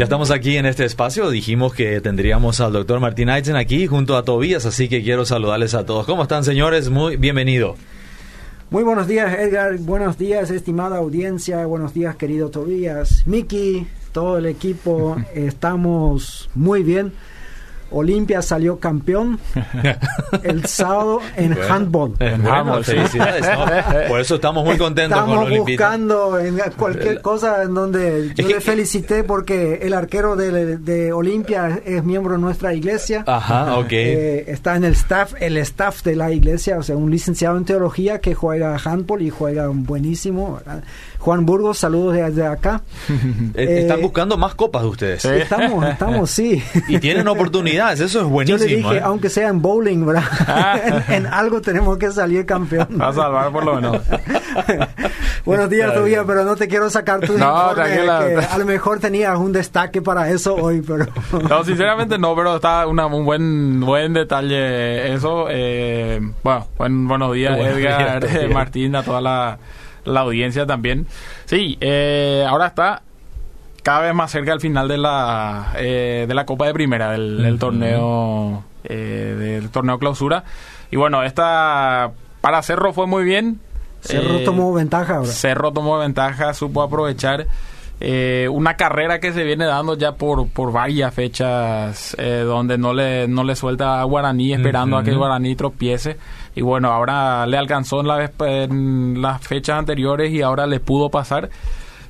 Ya estamos aquí en este espacio. Dijimos que tendríamos al doctor Martín Aitzen aquí junto a Tobías, así que quiero saludarles a todos. ¿Cómo están, señores? Muy bienvenido. Muy buenos días, Edgar. Buenos días, estimada audiencia. Buenos días, querido Tobías. Miki, todo el equipo. Estamos muy bien. Olimpia salió campeón el sábado en handball. En handball, felicidades. Por eso estamos muy contentos estamos con Olimpia. buscando en cualquier cosa en donde yo le felicité porque el arquero de, de Olimpia es miembro de nuestra iglesia. Ajá, ok. Eh, está en el staff, el staff de la iglesia, o sea, un licenciado en teología que juega handball y juega buenísimo. ¿verdad? Juan Burgos, saludos desde acá. Están eh, buscando más copas de ustedes. Estamos, estamos, sí. Y tienen oportunidades, eso es buenísimo. Yo le dije, ¿eh? aunque sea en bowling, ¿verdad? en, en, algo tenemos que salir campeón. Va a salvar por lo menos. Buenos días, todavía, pero no te quiero sacar tu no, que a lo mejor tenías un destaque para eso hoy, pero... no, sinceramente no, pero está una, un buen buen detalle eso. Eh, bueno, buen, buenos días, bueno, Edgar, eh, Martín, a toda la la audiencia también. Sí, eh, ahora está cada vez más cerca al final de la eh, de la Copa de Primera del, del torneo eh, del torneo clausura y bueno esta para Cerro fue muy bien Cerro eh, tomó ventaja ahora. Cerro tomó ventaja supo aprovechar eh, una carrera que se viene dando ya por, por varias fechas eh, donde no le, no le suelta a Guaraní esperando uh -huh. a que Guaraní tropiece y bueno ahora le alcanzó en, la, en las fechas anteriores y ahora le pudo pasar.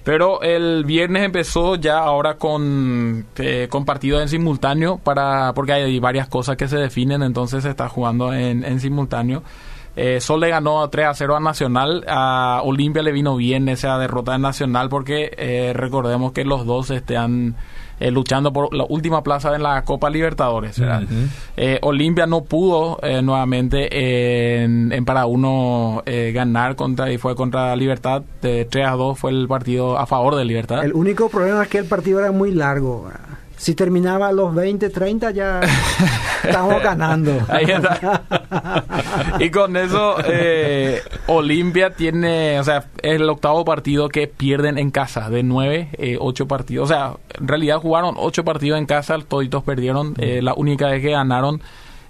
Pero el viernes empezó ya ahora con, eh, con partidos en simultáneo para porque hay varias cosas que se definen. Entonces se está jugando en, en simultáneo eh, Sol le ganó 3 a 0 a Nacional. A Olimpia le vino bien esa derrota en Nacional porque eh, recordemos que los dos están eh, luchando por la última plaza en la Copa Libertadores. Uh -huh. Olimpia no pudo nuevamente en, en, para uno ganar contra y fue contra Libertad. De 3 a 2 fue el partido a favor de Libertad. El único problema es que el partido era muy largo si terminaba a los 20, 30 ya estamos ganando. Ahí está. y con eso eh, Olimpia tiene, o sea, es el octavo partido que pierden en casa, de 9, eh, 8 partidos. O sea, en realidad jugaron 8 partidos en casa, toditos perdieron. Eh, la única vez que ganaron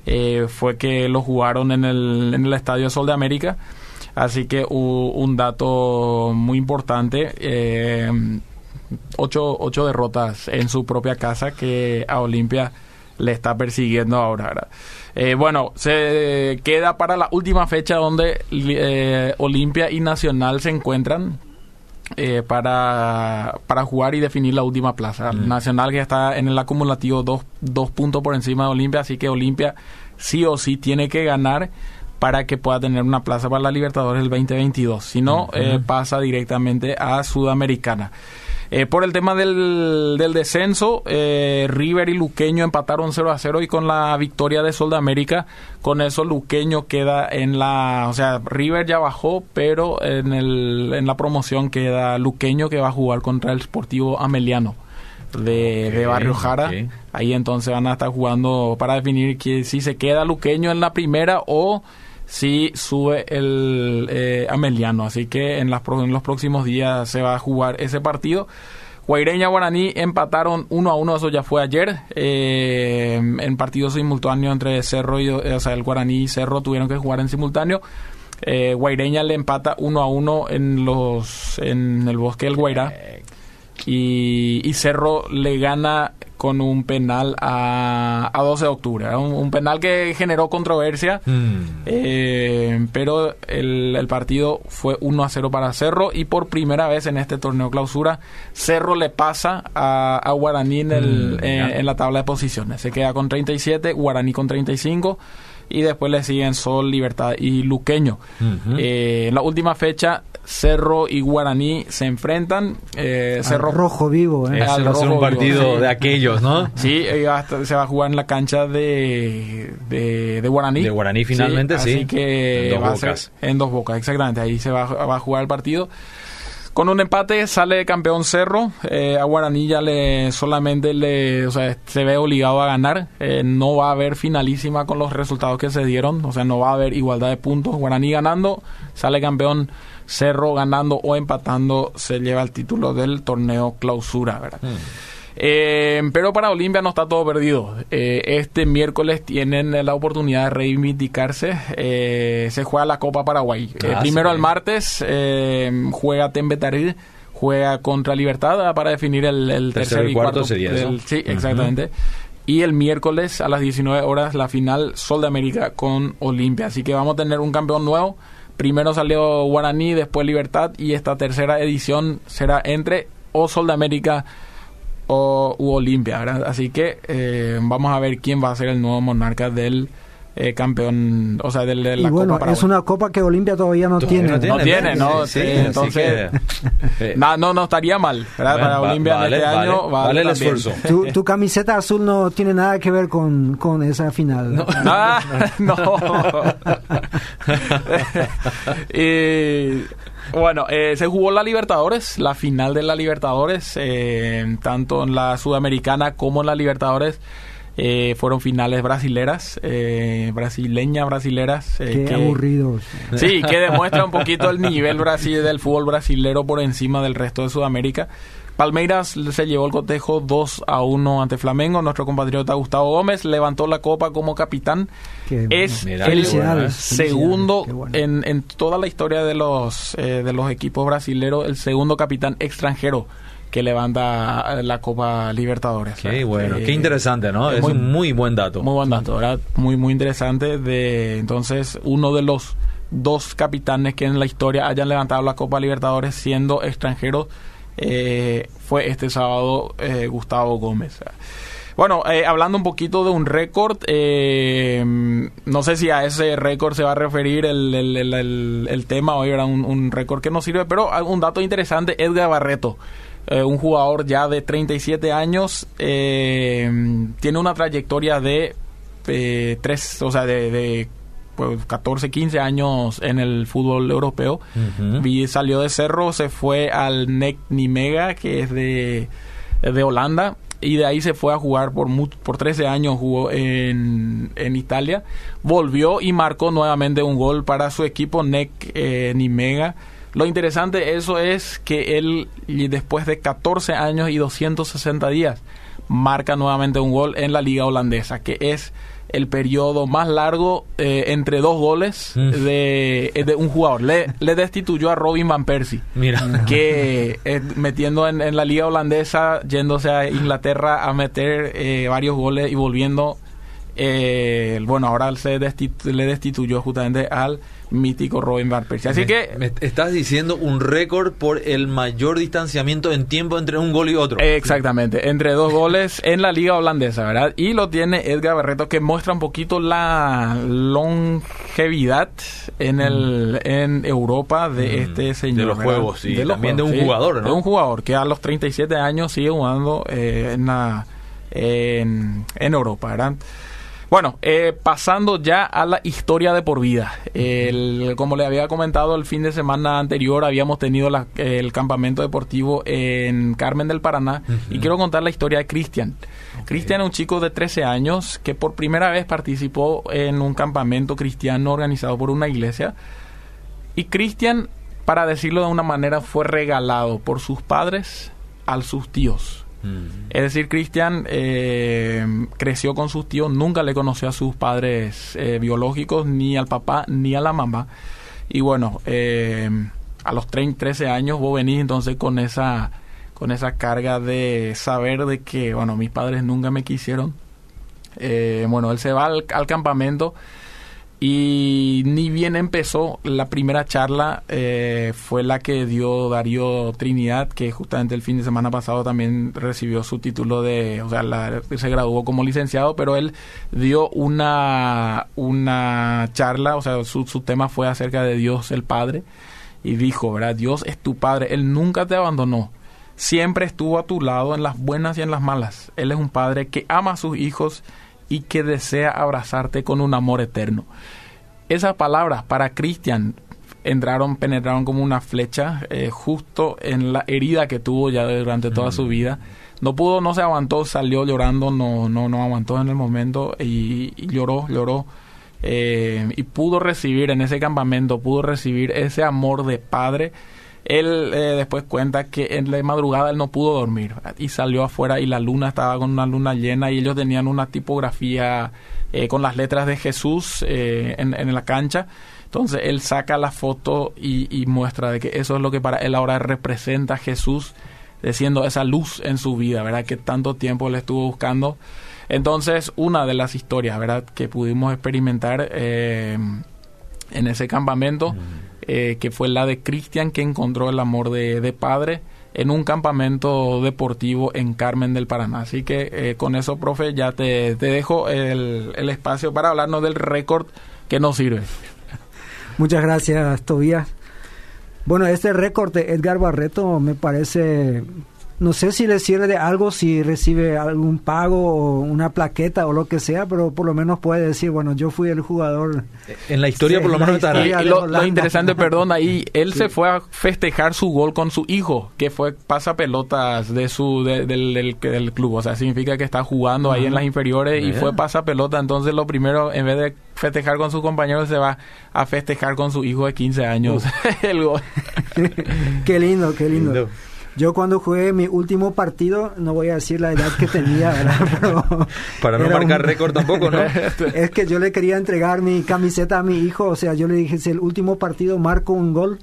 eh, fue que lo jugaron en el, en el Estadio Sol de América. Así que un dato muy importante. Eh, ocho, ocho derrotas en su propia casa que a Olimpia le está persiguiendo ahora. ¿verdad? Eh, bueno, se queda para la última fecha donde eh, Olimpia y Nacional se encuentran eh, para, para jugar y definir la última plaza. Mm. Nacional que está en el acumulativo dos, dos puntos por encima de Olimpia, así que Olimpia sí o sí tiene que ganar para que pueda tener una plaza para la Libertadores el 2022. Si no, -huh. pasa directamente a Sudamericana. Eh, por el tema del, del descenso, eh, River y Luqueño empataron 0 a 0 y con la victoria de Sol de América, con eso Luqueño queda en la... O sea, River ya bajó, pero en, el, en la promoción queda Luqueño que va a jugar contra el Sportivo Ameliano. De, okay, de, Barrio Jara. Okay. Ahí entonces van a estar jugando para definir que si se queda Luqueño en la primera o si sube el eh, Ameliano. Así que en, las, en, los próximos días se va a jugar ese partido. Guaireña Guaraní empataron uno a uno, eso ya fue ayer. Eh, en partido simultáneo entre Cerro y o sea, el Guaraní y Cerro tuvieron que jugar en simultáneo. Eh, Guaireña le empata uno a uno en los en el bosque del Guairá. Y, y Cerro le gana con un penal a, a 12 de octubre. Un, un, penal que generó controversia, mm. eh, pero el, el, partido fue 1 a 0 para Cerro y por primera vez en este torneo clausura, Cerro le pasa a, a Guaraní en, el, mm, eh, en la tabla de posiciones. Se queda con 37, Guaraní con 35 y después le siguen Sol, Libertad y Luqueño. Uh -huh. eh, en la última fecha, Cerro y Guaraní se enfrentan. Eh, Cerro al rojo vivo, ¿eh? Ese va a ser un partido vivo, sí. de aquellos, ¿no? Sí, se va a jugar en la cancha de, de, de Guaraní. De Guaraní finalmente, sí. sí. Así que en va dos a ser en dos bocas, exactamente. Ahí se va, va a jugar el partido. Con un empate sale campeón Cerro. Eh, a Guaraní ya le solamente le, o sea, se ve obligado a ganar. Eh, no va a haber finalísima con los resultados que se dieron. O sea, no va a haber igualdad de puntos. Guaraní ganando, sale campeón Cerro ganando o empatando, se lleva el título del torneo clausura. ¿verdad? Mm. Eh, pero para Olimpia no está todo perdido. Eh, este miércoles tienen la oportunidad de reivindicarse. Eh, se juega la Copa Paraguay. Ah, primero sí. el martes juega Tembetarí, juega contra Libertad ah, para definir el, el Tercero tercer y cuarto sería del- eso. Sí, exactamente. Y el miércoles a las 19 horas la final Sol de América con Olimpia. Así que vamos a tener un campeón nuevo. Primero salió Guaraní, después Libertad y esta tercera edición será entre o Sol de América o u Olimpia. Así que eh, vamos a ver quién va a ser el nuevo monarca del eh, campeón, o sea, de Y la bueno, Copa Paraguay. es una copa que Olimpia todavía no tiene. No tiene, ¿no? Sí, Sí, así entonces- que, No, no, no estaría mal, ¿verdad? Bueno, Para va- Olimpia vale, en este vale, año vale el también. esfuerzo. Tu, tu camiseta azul no tiene nada que ver con, con esa final. Ah, no. y bueno, eh, se jugó la Libertadores, la final de la Libertadores, eh, tanto en la Sudamericana como en la Libertadores. Eh, fueron finales brasileras, eh, brasileñas, brasileras. eh, Qué que- aburridos. Sí, que demuestra un poquito el nivel Brasil del fútbol brasilero por encima del resto de Sudamérica. Palmeiras se llevó el cotejo 2 a 1 ante Flamengo. Nuestro compatriota Gustavo Gómez levantó la copa como capitán. Qué Es el segundo bueno. en, en toda la historia de los eh, de los equipos brasileros, el segundo capitán extranjero que levanta eh, la Copa Libertadores. Qué bueno, Eh, qué interesante, ¿no? es Es muy- un muy buen dato. muy buen dato, ¿verdad? Muy, muy interesante. De, entonces, uno de los dos capitanes que en la historia hayan levantado la Copa Libertadores siendo extranjeros eh, fue este sábado eh, Gustavo Gómez. Bueno, eh, hablando un poquito de un récord, eh, no sé si a ese récord se va a referir el, el- el- el- el tema hoy, era un, un récord que nos sirve, pero un dato interesante, Edgar Barreto, eh, un jugador ya de 37 años, eh, tiene una trayectoria de eh, tres, o sea, de, de, pues, 14, 15 años en el fútbol europeo. Vi- salió de Cerro, se fue al NEC Nimega, que es de, de Holanda, y de ahí se fue a jugar por, por 13 años, jugó en, en Italia. Volvió y marcó nuevamente un gol para su equipo NEC eh, Nimega. Lo interesante de eso es que él, después de 14 años y 260 días, marca nuevamente un gol en la liga holandesa, que es el periodo más largo eh, entre dos goles Mm. de, de un jugador. Le, le destituyó a Robin Van Persie, Mira. que eh, metiendo en, en la liga holandesa, yéndose a Inglaterra a meter eh, varios goles y volviendo. Eh, bueno, ahora se destitu- le destituyó justamente al mítico Robin Van Persie. Así Me- que me estás diciendo un récord por el mayor distanciamiento en tiempo entre un gol y otro. Exactamente, entre dos goles en la liga holandesa, ¿verdad? Y lo tiene Edgar Barreto que muestra un poquito la longevidad en el en Europa de Mm, este señor. de los ¿verdad? juegos, sí, también de un jugador, ¿no? De un jugador que a los 37 años sigue jugando eh, en, la, en, en Europa, ¿verdad? Bueno, eh, pasando ya a la historia de por vida. El- como le había comentado el fin de semana anterior, habíamos tenido la- el campamento deportivo en Carmen del Paraná y quiero contar la historia de Cristian. Cristian es un chico de 13 años que por primera vez participó en un campamento cristiano organizado por una iglesia. Y Cristian, para decirlo de una manera, fue regalado por sus padres a sus tíos. Mm. Es decir, Cristian eh, creció con sus tíos, nunca le conoció a sus padres eh, biológicos, ni al papá, ni a la mamá. Y bueno, eh, a los 30, 13 años vos venís entonces con esa, con esa carga de saber de que, bueno, mis padres nunca me quisieron. Bueno, él se va al campamento y ni bien empezó la primera charla eh, fue la que dio Darío Trinidad que justamente el fin de semana pasado también recibió su título de o sea la- se graduó como licenciado pero él dio una una charla o sea su, su tema fue acerca de Dios el Padre y dijo verdad Dios es tu Padre. Él nunca te abandonó. Siempre estuvo a tu lado en las buenas y en las malas. Él es un padre que ama a sus hijos y que desea abrazarte con un amor eterno. Esas palabras para Cristian entraron, penetraron como una flecha eh, justo en la herida que tuvo ya durante toda su vida. No pudo, no se aguantó, salió llorando, no, no, no aguantó en el momento y, y lloró, lloró. eh, y pudo recibir en ese campamento, pudo recibir ese amor de padre él eh, después cuenta que en la madrugada él no pudo dormir y salió afuera y la luna estaba con una luna llena y ellos tenían una tipografía eh, con las letras de Jesús eh, en, la cancha. Entonces él saca la foto y, muestra de que eso es lo que para él ahora representa a Jesús, siendo esa luz en su vida, ¿verdad? Que tanto tiempo le estuvo buscando. Entonces, una de las historias, ¿verdad? Que pudimos experimentar en ese campamento, eh, que fue la de Cristian, que encontró el amor de, de, padre en un campamento deportivo en Carmen del Paraná. Así que eh, con eso, profe, ya te, te dejo el, el espacio para hablarnos del récord que nos sirve. Muchas gracias, Tobías. Bueno, este récord de Edgar Barreto me parece no sé si le sirve de algo, si recibe algún pago o una plaqueta o lo que sea, pero por lo menos puede decir, bueno, yo fui el jugador. En la historia Sí, por lo menos estará. Y lo, interesante, perdón, ahí él Sí. se fue a festejar su gol con su hijo, que fue pasapelotas de su de- del, del, del club. O sea, significa que está jugando ahí en las inferiores y fue pasapelota. Entonces, lo primero, en vez de festejar con sus compañeros, se va a festejar con su hijo de 15 años. el gol. qué lindo, qué lindo. Lindo. Yo cuando jugué mi último partido, no voy a decir la edad que tenía, ¿verdad? Pero Para no marcar un- récord tampoco, ¿no? Es que yo le quería entregar mi camiseta a mi hijo, o sea, yo le dije, si el último partido marco un gol,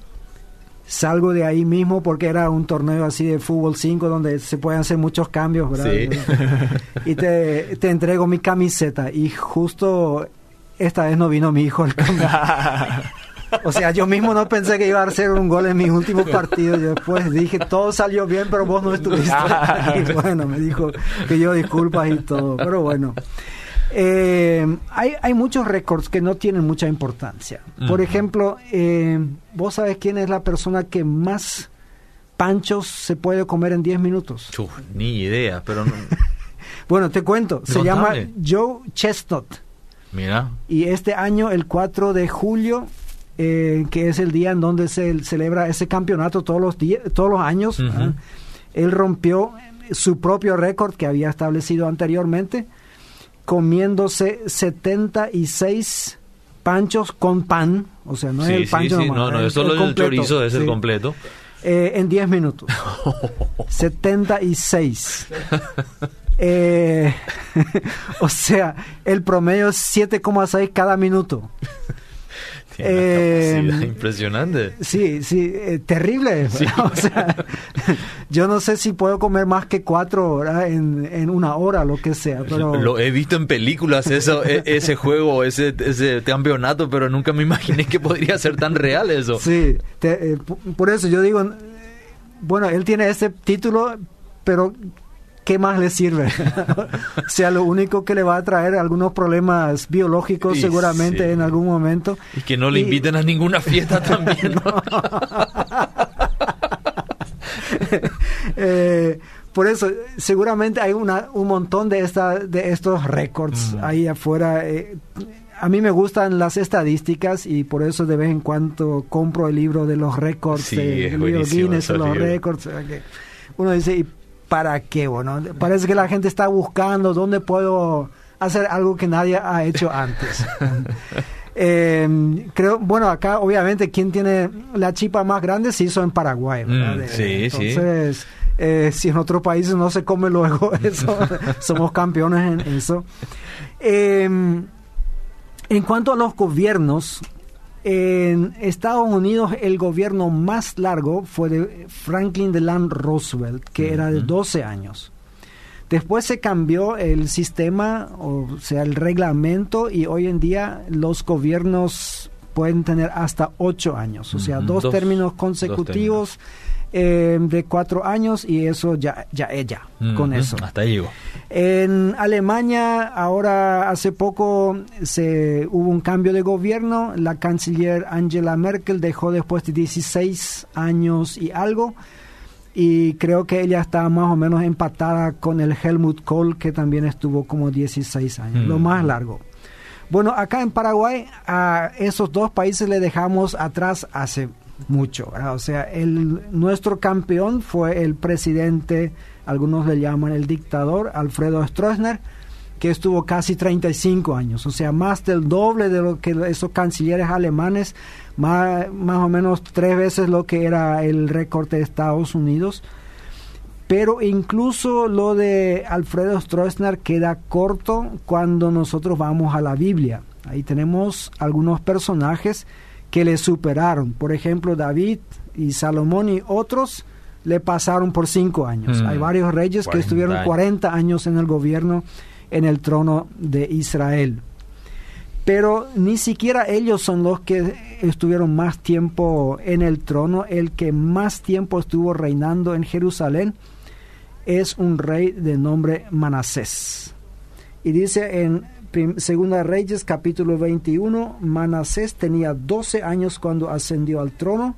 salgo de ahí mismo porque era un torneo así de fútbol 5 donde se pueden hacer muchos cambios, ¿verdad? Sí. Y te, te entrego mi camiseta y justo esta vez no vino mi hijo al. O sea, yo mismo no pensé que iba a hacer un gol en mis últimos partidos. Yo después dije, todo salió bien, pero vos no estuviste. Y bueno, me dijo que yo disculpas y todo. Pero bueno. Eh, hay, hay muchos récords que no tienen mucha importancia. Por ejemplo, eh, ¿vos sabés quién es la persona que más panchos se puede comer en 10 minutos? Chuf, ni idea, pero no- Bueno, te cuento. Se llama. Joe Chestnut. mira. Y este año, el 4 de julio, eh, que es el día en donde se celebra ese campeonato todos los, días, todos los años, Ujú. ¿ah? él rompió su propio récord que había establecido anteriormente, comiéndose 76 panchos con pan, o sea, no es sí, el sí, pancho sí, nomás, no, no, el- es solo el, completo, chorizo, es el sí. completo. Eh, en 10 minutos. 76. Eh, o sea, el promedio es 7,6 cada minuto. Tiene una Eh, impresionante. Sí, sí, eh, terrible. O sea, yo no sé si puedo comer más que cuatro horas en, en una hora, lo que sea, pero... Lo he visto en películas eso, e- ese juego, ese, ese campeonato, pero nunca me imaginé que podría ser tan real eso. Sí, te- eh, por eso yo digo, bueno, él tiene ese título, pero ¿qué más le sirve? o sea, lo único que le va a traer algunos problemas biológicos Y seguramente sí. en algún momento. Y que no le Y- inviten a ninguna fiesta también. ¿no? Eh, por eso, seguramente hay una, un montón de, esta, de estos récords Mm. ahí afuera. eh, a mí me gustan las estadísticas y por eso de vez en cuando compro el libro de los récords, Sí, de, libro buenísimo Guinness, de los récords. o sea que Uno dice, ¿y para qué? Bueno, parece que la gente está buscando dónde puedo hacer algo que nadie ha hecho antes. Eh, creo, bueno, acá obviamente quien tiene la chipa más grande se hizo en Paraguay, ¿verdad? Mm, sí, sí. Entonces, eh, si en otros países no se come luego eso, somos campeones en eso. Eh, en cuanto a los gobiernos, en Estados Unidos el gobierno más largo fue de Franklin Delano Roosevelt, que era de Ujú. 12 años. Después se cambió el sistema, o sea, el reglamento, y hoy en día los gobiernos pueden tener hasta 8 años, o sea, dos, Dos- términos dos consecutivos eh, de 4 años, y eso ya, ya es ya, con eso. Hasta ahí llegó. En Alemania, ahora hace poco se hubo un cambio de gobierno. La canciller Angela Merkel dejó después de 16 años y algo. Y creo que ella está más o menos empatada con el Helmut Kohl, que también estuvo como 16 años, lo más largo. Bueno, acá en Paraguay a esos dos países le dejamos atrás hace mucho. O sea, el, nuestro campeón fue el presidente, algunos le llaman el dictador, Alfredo Stroessner, que estuvo casi 35 años, o sea, más del doble de lo que esos cancilleres alemanes, más, más o menos tres veces lo que era el récord de Estados Unidos. Pero incluso lo de Alfredo Stroessner queda corto cuando nosotros vamos a la Biblia. Ahí tenemos algunos personajes que le superaron. Por ejemplo, David y Salomón y otros le pasaron por cinco años. Hay varios reyes que estuvieron 40 años en el gobierno, en el trono de Israel. Pero ni siquiera ellos son los que estuvieron más tiempo en el trono. El que más tiempo estuvo reinando en Jerusalén es un rey de nombre Manasés. Y dice en Segunda Reyes capítulo 21, Manasés tenía 12 años cuando ascendió al trono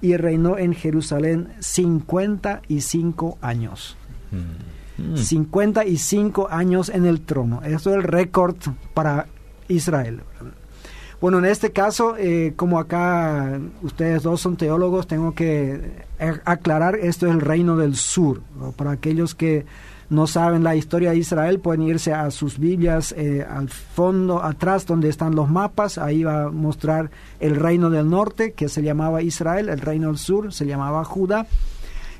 y reinó en Jerusalén 55 años. 55 mm. años en el trono. Esto es el récord para Israel. Bueno, en este caso, eh, como acá ustedes dos son teólogos, tengo que aclarar, esto es el reino del sur. Para aquellos que no saben la historia de Israel, pueden irse a sus Biblias eh, al fondo, atrás donde están los mapas, ahí va a mostrar el reino del norte, que se llamaba Israel, el reino del sur se llamaba Judá.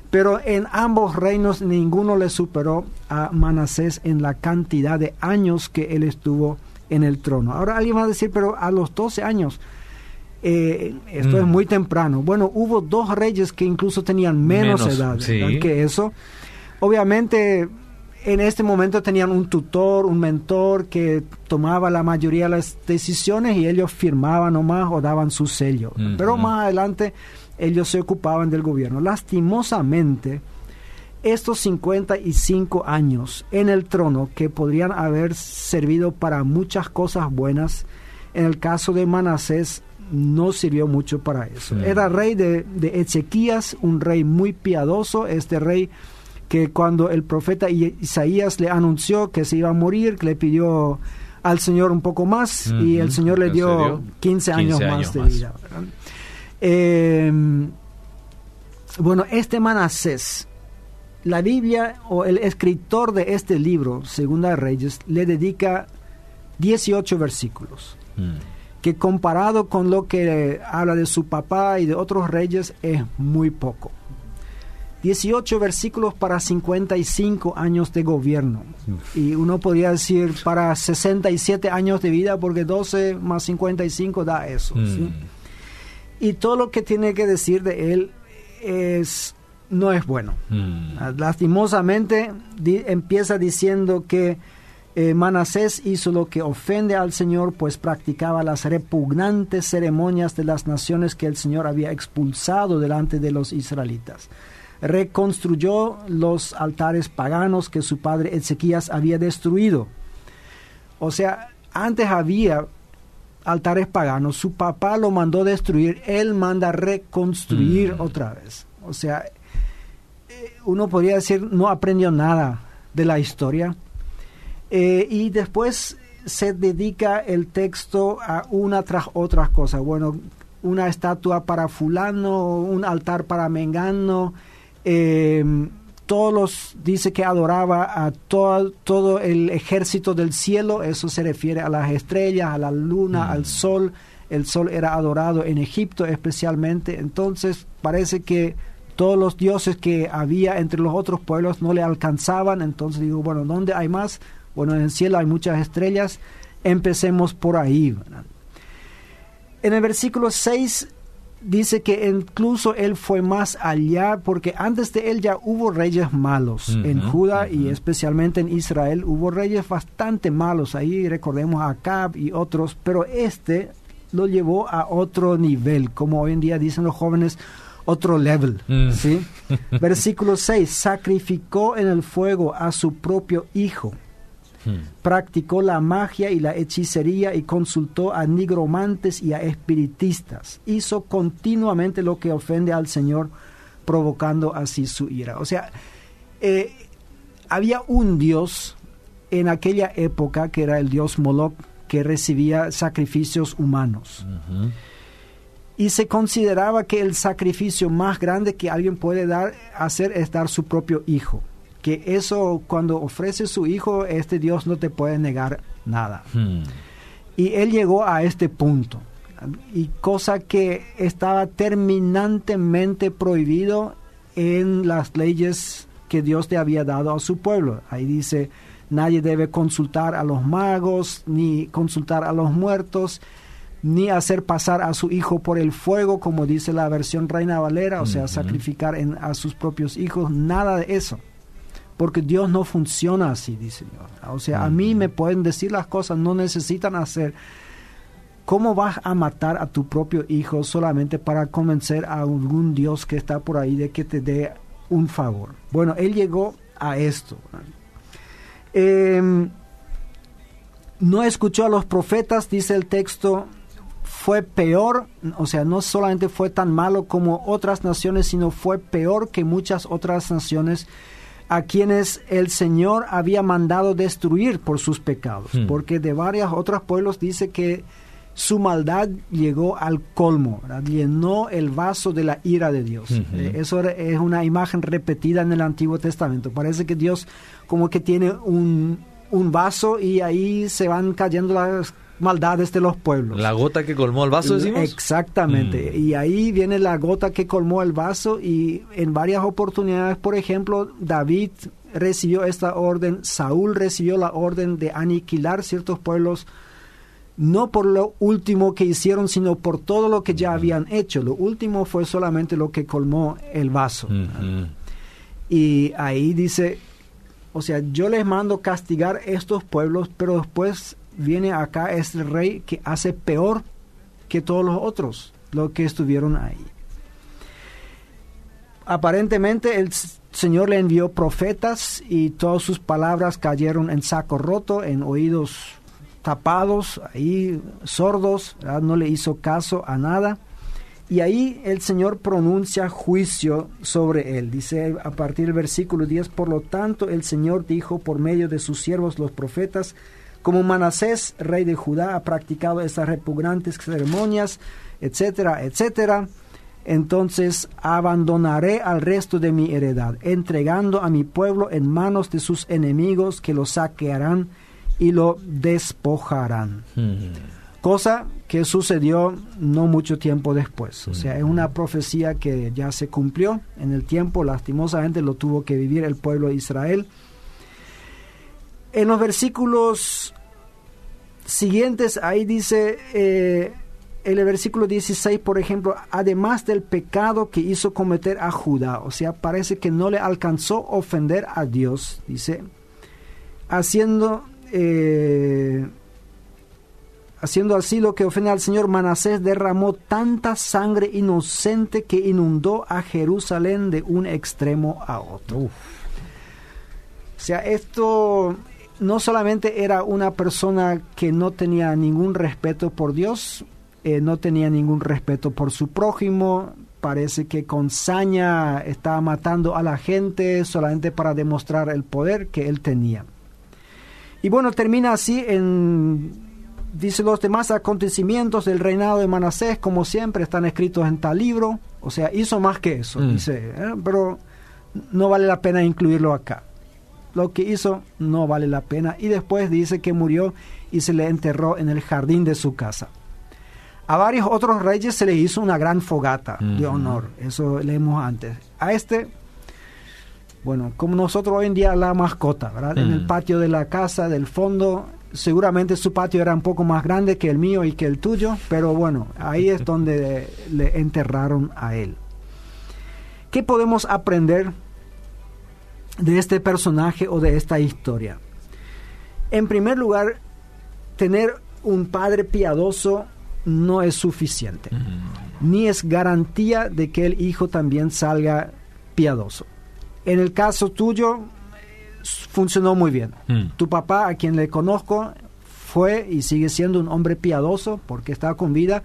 Pero en ambos reinos ninguno le superó a Manasés en la cantidad de años que él estuvo en el trono. Ahora alguien va a decir, pero a los 12 años, eh, esto es mm. muy temprano. Bueno, hubo dos reyes que incluso tenían menos, edad que eso. Obviamente en este momento tenían un tutor, un mentor que tomaba la mayoría de las decisiones y ellos firmaban nomás o daban su sello. Pero más adelante ellos se ocupaban del gobierno. Lastimosamente, estos 55 años en el trono que podrían haber servido para muchas cosas buenas, en el caso de Manasés no sirvió mucho para eso. Era rey de, de Ezequías, un rey muy piadoso, este rey que cuando el profeta Isaías le anunció que se iba a morir, le pidió al Señor un poco más y el Señor le dio 15 años, más de vida. Em, bueno, este Manasés, la Biblia o el escritor de este libro, Segunda Reyes, le dedica 18 versículos. Mm. que comparado con lo que habla de su papá y de otros reyes es muy poco. 18 versículos para 55 años de gobierno. Y uno podría decir para 67 años de vida, porque 12 más 55 da eso. Mm. Y todo lo que tiene que decir de él es no es bueno. Mm. Ah, lastimosamente empieza diciendo que eh, Manasés hizo lo que ofende al Señor, pues practicaba las repugnantes ceremonias de las naciones que el Señor había expulsado delante de los israelitas reconstruyó los altares paganos que su padre Ezequías había destruido. O sea, antes había altares paganos, su papá lo mandó destruir, él manda reconstruir mm. otra vez. O sea, eh, uno podría decir, no aprendió nada de la historia. Eh, y después se dedica el texto a una tras otras cosas. Bueno, una estatua para fulano, un altar para mengano, eh, todos los, dice que adoraba a todo, todo el ejército del cielo, eso se refiere a las estrellas, a la luna, mm. al sol, el sol era adorado en Egipto especialmente, entonces parece que todos los dioses que había entre los otros pueblos no le alcanzaban, entonces digo, bueno, ¿dónde hay más? Bueno, en el cielo hay muchas estrellas, empecemos por ahí. En el versículo 6 dice que incluso él fue más allá porque antes de él ya hubo reyes malos en Judá y especialmente en Israel hubo reyes bastante malos ahí recordemos a Acab y otros pero este lo llevó a otro nivel como hoy en día dicen los jóvenes otro level mm. ¿sí? versículo 6 sacrificó en el fuego a su propio hijo Practicó la magia y la hechicería y consultó a nigromantes y a espiritistas. Hizo continuamente lo que ofende al Señor, provocando así su ira. O sea, eh, había un dios en aquella época que era el dios Moloch que recibía sacrificios humanos. Y se consideraba que el sacrificio más grande que alguien puede dar, hacer es dar su propio hijo. Que eso cuando ofrece su hijo, este Dios no te puede negar nada. Hmm. Y él llegó a este punto, y cosa que estaba terminantemente prohibido en las leyes que Dios le había dado a su pueblo. Ahí dice, nadie debe consultar a los magos, ni consultar a los muertos, ni hacer pasar a su hijo por el fuego, como dice la versión Reina Valera, o sea, sacrificar en- a sus propios hijos, nada de eso. Porque Dios no funciona así, dice Dios. O sea, a mí me pueden decir las cosas, no necesitan hacer. ¿Cómo vas a matar a tu propio hijo solamente para convencer a algún Dios que está por ahí de que te dé un favor? Bueno, él llegó a esto. Em, no escuchó a los profetas, dice el texto, fue peor, o sea, no solamente fue tan malo como otras naciones, sino fue peor que muchas otras naciones a quienes el Señor había mandado destruir por sus pecados, Hmm. porque de varios otros pueblos dice que su maldad llegó al colmo, ¿verdad? llenó el vaso de la ira de Dios. Eh, eso es una imagen repetida en el Antiguo Testamento. Parece que Dios como que tiene un, un vaso y ahí se van cayendo las maldades de los pueblos. La gota que colmó el vaso, decimos. Exactamente. Mm. Y ahí viene la gota que colmó el vaso y en varias oportunidades, por ejemplo, David recibió esta orden, Saúl recibió la orden de aniquilar ciertos pueblos, no por lo último que hicieron, sino por todo lo que ya habían hecho. Lo último fue solamente lo que colmó el vaso. Ujú. Y ahí dice, o sea, yo les mando castigar estos pueblos, pero después viene acá este rey que hace peor que todos los otros, los que estuvieron ahí. Aparentemente el Señor le envió profetas y todas sus palabras cayeron en saco roto, en oídos tapados, ahí sordos, no le hizo caso a nada. Y ahí el Señor pronuncia juicio sobre él. Dice a partir del versículo 10, por lo tanto el Señor dijo por medio de sus siervos los profetas, como Manasés, rey de Judá, ha practicado estas repugnantes ceremonias, etcétera, etcétera, entonces abandonaré al resto de mi heredad, entregando a mi pueblo en manos de sus enemigos que lo saquearán y lo despojarán Hmm. cosa que sucedió no mucho tiempo después. O sea, es una profecía que ya se cumplió en el tiempo, lastimosamente lo tuvo que vivir el pueblo de Israel. En los versículos siguientes, ahí dice, eh, en el versículo 16, por ejemplo, además del pecado que hizo cometer a Judá, o sea, parece que no le alcanzó ofender a Dios, dice, haciendo... eh, Haciendo así lo que ofende al Señor, Manasés derramó tanta sangre inocente que inundó a Jerusalén de un extremo a otro. Uf. O sea, esto no solamente era una persona que no tenía ningún respeto por Dios, eh, no tenía ningún respeto por su prójimo, parece que con saña estaba matando a la gente solamente para demostrar el poder que él tenía. Y bueno, termina así en dice los demás acontecimientos del reinado de Manasés, como siempre, están escritos en tal libro. O sea, hizo más que eso, Mm. dice, ¿eh? pero no vale la pena incluirlo acá. Lo que hizo no vale la pena. Y después dice que murió y se le enterró en el jardín de su casa. A varios otros reyes se les hizo una gran fogata de honor. Eso leemos antes. A este, bueno, como nosotros hoy en día la mascota, ¿verdad? En el Mm. patio de la casa, del fondo, seguramente su patio era un poco más grande que el mío y que el tuyo, pero bueno, ahí es donde le enterraron a él. ¿Qué podemos aprender de este personaje o de esta historia? En primer lugar, tener un padre piadoso no es suficiente, ni es garantía de que el hijo también salga piadoso. En el caso tuyo, funcionó muy bien. Hmm. Tu papá, a quien le conozco, fue y sigue siendo un hombre piadoso porque está con vida,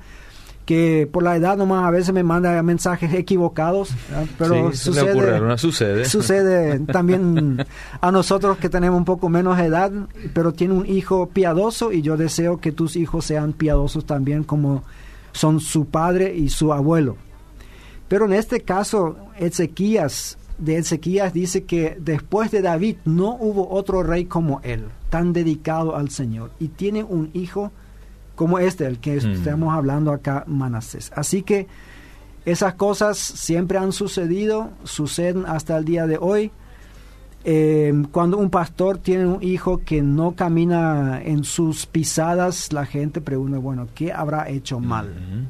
que por la edad nomás a veces me manda mensajes equivocados, ¿verdad? pero Sí, ocurre, sucede, alguna sucede. sucede también a nosotros que tenemos un poco menos edad, pero tiene un hijo piadoso y yo deseo que tus hijos sean piadosos también como son su padre y su abuelo. Pero en este caso, Ezequías de Ezequías dice que después de David no hubo otro rey como él, tan dedicado al Señor. Y tiene un hijo como este, el que estamos hablando acá, Manasés. Así que esas cosas siempre han sucedido, suceden hasta el día de hoy. Eh, cuando un pastor tiene un hijo que no camina en sus pisadas, la gente pregunta, bueno, ¿qué habrá hecho mal?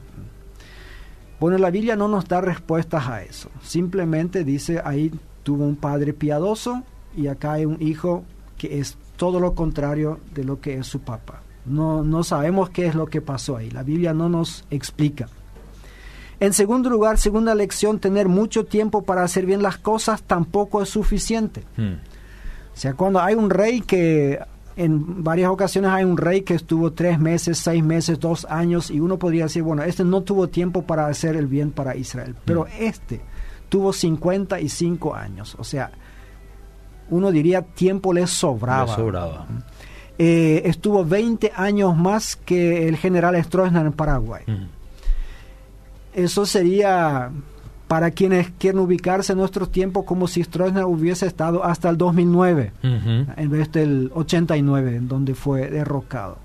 Bueno, la Biblia no nos da respuestas a eso. Simplemente dice, ahí tuvo un padre piadoso y acá hay un hijo que es todo lo contrario de lo que es su papá. No, no sabemos qué es lo que pasó ahí. La Biblia no nos explica. En segundo lugar, segunda lección, tener mucho tiempo para hacer bien las cosas tampoco es suficiente. Hmm. O sea, cuando hay un rey que en varias ocasiones hay un rey que estuvo tres meses, seis meses, dos años y uno podría decir, bueno, este no tuvo tiempo para hacer el bien para Israel, pero hmm. este tuvo 55 años, o sea, uno diría tiempo le sobraba. sobraba. Eh, estuvo 20 años más que el general Stroessner en Paraguay. Eso sería para quienes quieren ubicarse en nuestros tiempos como si Stroessner hubiese estado hasta el 2009, en vez del 89, en donde fue derrocado.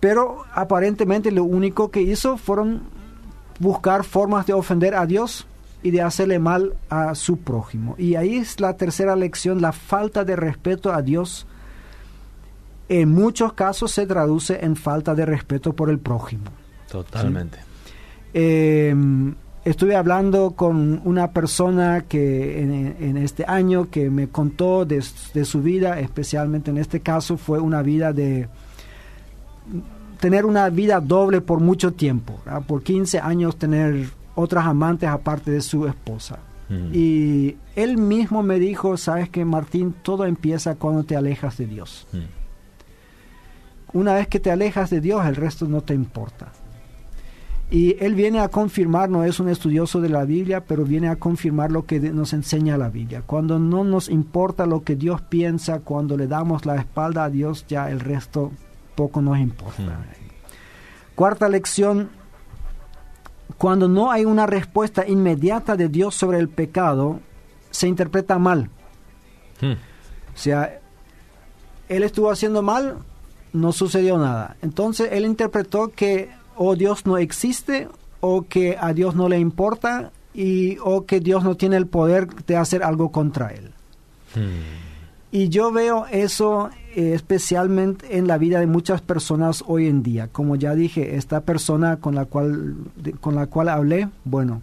Pero aparentemente lo único que hizo fueron buscar formas de ofender a Dios y de hacerle mal a su prójimo. Y ahí es la tercera lección, la falta de respeto a Dios. En muchos casos se traduce en falta de respeto por el prójimo. Totalmente. Eh, estuve hablando con una persona que en, este año que me contó de, su vida, especialmente en este caso fue una vida de tener una vida doble por mucho tiempo, por 15 años tener otras amantes aparte de su esposa. Mm. Y él mismo me dijo, sabes que Martín, todo empieza cuando te alejas de Dios. Mm. Una vez que te alejas de Dios, el resto no te importa. Y él viene a confirmar, no es un estudioso de la Biblia, pero viene a confirmar lo que nos enseña la Biblia. Cuando no nos importa lo que Dios piensa, cuando le damos la espalda a Dios, ya el resto poco nos importa. Cuarta lección, cuando no hay una respuesta inmediata de Dios sobre el pecado, se interpreta mal. Hmm. O sea, él estuvo haciendo mal, no sucedió nada. Entonces él interpretó que o Dios no existe o que a Dios no le importa y o que Dios no tiene el poder de hacer algo contra él. Hmm. Y yo veo eso eh, especialmente en la vida de muchas personas hoy en día. Como ya dije, esta persona con la cual, con la cual hablé, bueno,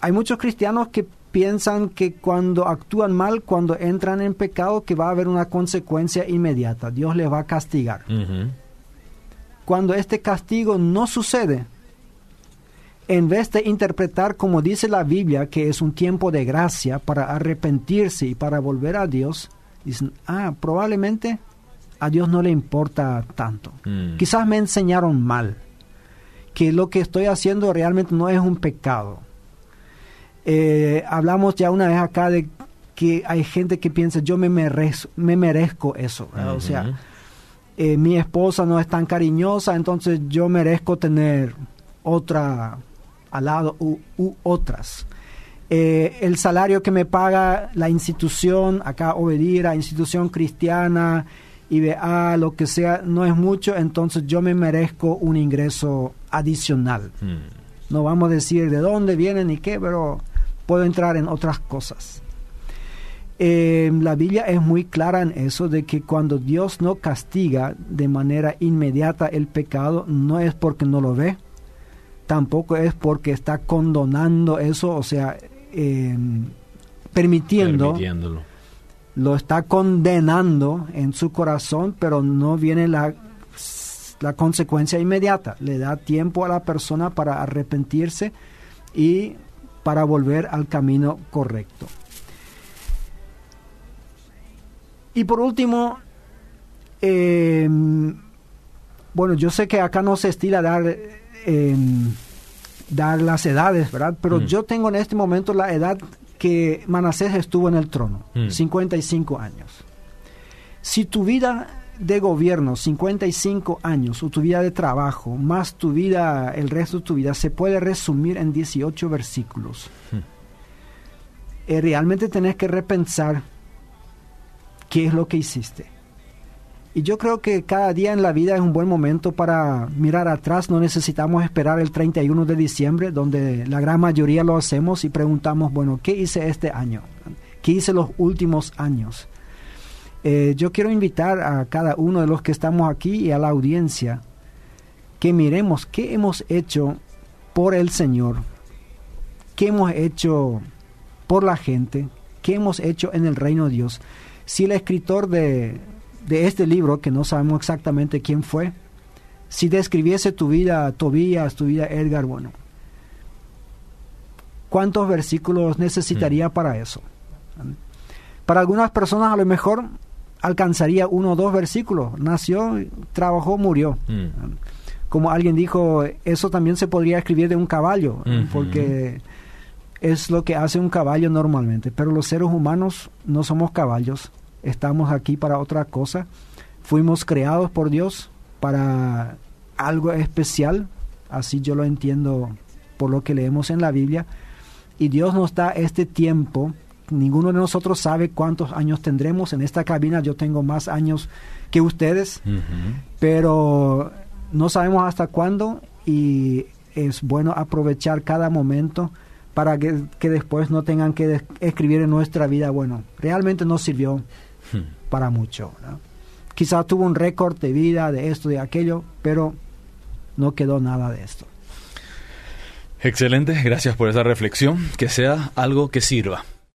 hay muchos cristianos que piensan que cuando actúan mal, cuando entran en pecado, que va a haber una consecuencia inmediata. Dios les va a castigar cuando este castigo no sucede, en vez de interpretar como dice la Biblia, que es un tiempo de gracia para arrepentirse y para volver a Dios, dicen, ah, probablemente a Dios no le importa tanto. Mm. Quizás me enseñaron mal, que lo que estoy haciendo realmente no es un pecado. Eh, hablamos ya una vez acá de que hay gente que piensa, yo me merezco, me merezco eso. O sea, eh, mi esposa no es tan cariñosa, entonces yo merezco tener otra al lado u, otras. Eh, el salario que me paga la institución, acá la institución cristiana, IBA, lo que sea, no es mucho, entonces yo me merezco un ingreso adicional. Hmm. No vamos a decir de dónde viene ni qué, pero puedo entrar en otras cosas. Eh, la Biblia es muy clara en eso de que cuando Dios no castiga de manera inmediata el pecado, no es porque no lo ve, tampoco es porque está condonando eso, o sea, em, permitiendo, lo está condenando en su corazón, pero no viene la, la consecuencia inmediata. Le da tiempo a la persona para arrepentirse y para volver al camino correcto. Y por último, em, bueno, yo sé que acá no se estila dar, em, dar las edades, ¿verdad? Pero mm. yo tengo en este momento la edad que Manasés estuvo en el trono, 55 mm. años. Si tu vida de gobierno, 55 años, o tu vida de trabajo, más tu vida, el resto de tu vida, se puede resumir en 18 versículos. Mm. eh, realmente tenés que repensar qué es lo que hiciste. Y yo creo que cada día en la vida es un buen momento para mirar atrás. No necesitamos esperar el 31 de diciembre, donde la gran mayoría lo hacemos y preguntamos, bueno, ¿qué hice este año? ¿Qué hice los últimos años? Eh, yo quiero invitar a cada uno de los que estamos aquí y a la audiencia que miremos qué hemos hecho por el Señor, qué hemos hecho por la gente, qué hemos hecho en el reino de Dios. Si el escritor de, de este libro, que no sabemos exactamente quién fue, si describiese tu vida, Tobías, tu vida, Edgar, bueno, ¿cuántos versículos necesitaría mm. para eso? Para algunas personas a lo mejor alcanzaría uno o dos versículos. Nació, trabajó, murió. Mm. Como alguien dijo, eso también se podría escribir de un caballo, porque es lo que hace un caballo normalmente. Pero los seres humanos no somos caballos, estamos aquí para otra cosa. Fuimos creados por Dios para algo especial, así yo lo entiendo por lo que leemos en la Biblia. Y Dios nos da este tiempo. Ninguno de nosotros sabe cuántos años tendremos. En esta cabina yo tengo más años que ustedes, pero no sabemos hasta cuándo y es bueno aprovechar cada momento para que, que después no tengan que escribir en nuestra vida, bueno, realmente no sirvió, para mucho. Quizás tuvo un récord de vida, de esto, de aquello, pero no quedó nada de esto. Excelente, gracias por esa reflexión. Que sea algo que sirva.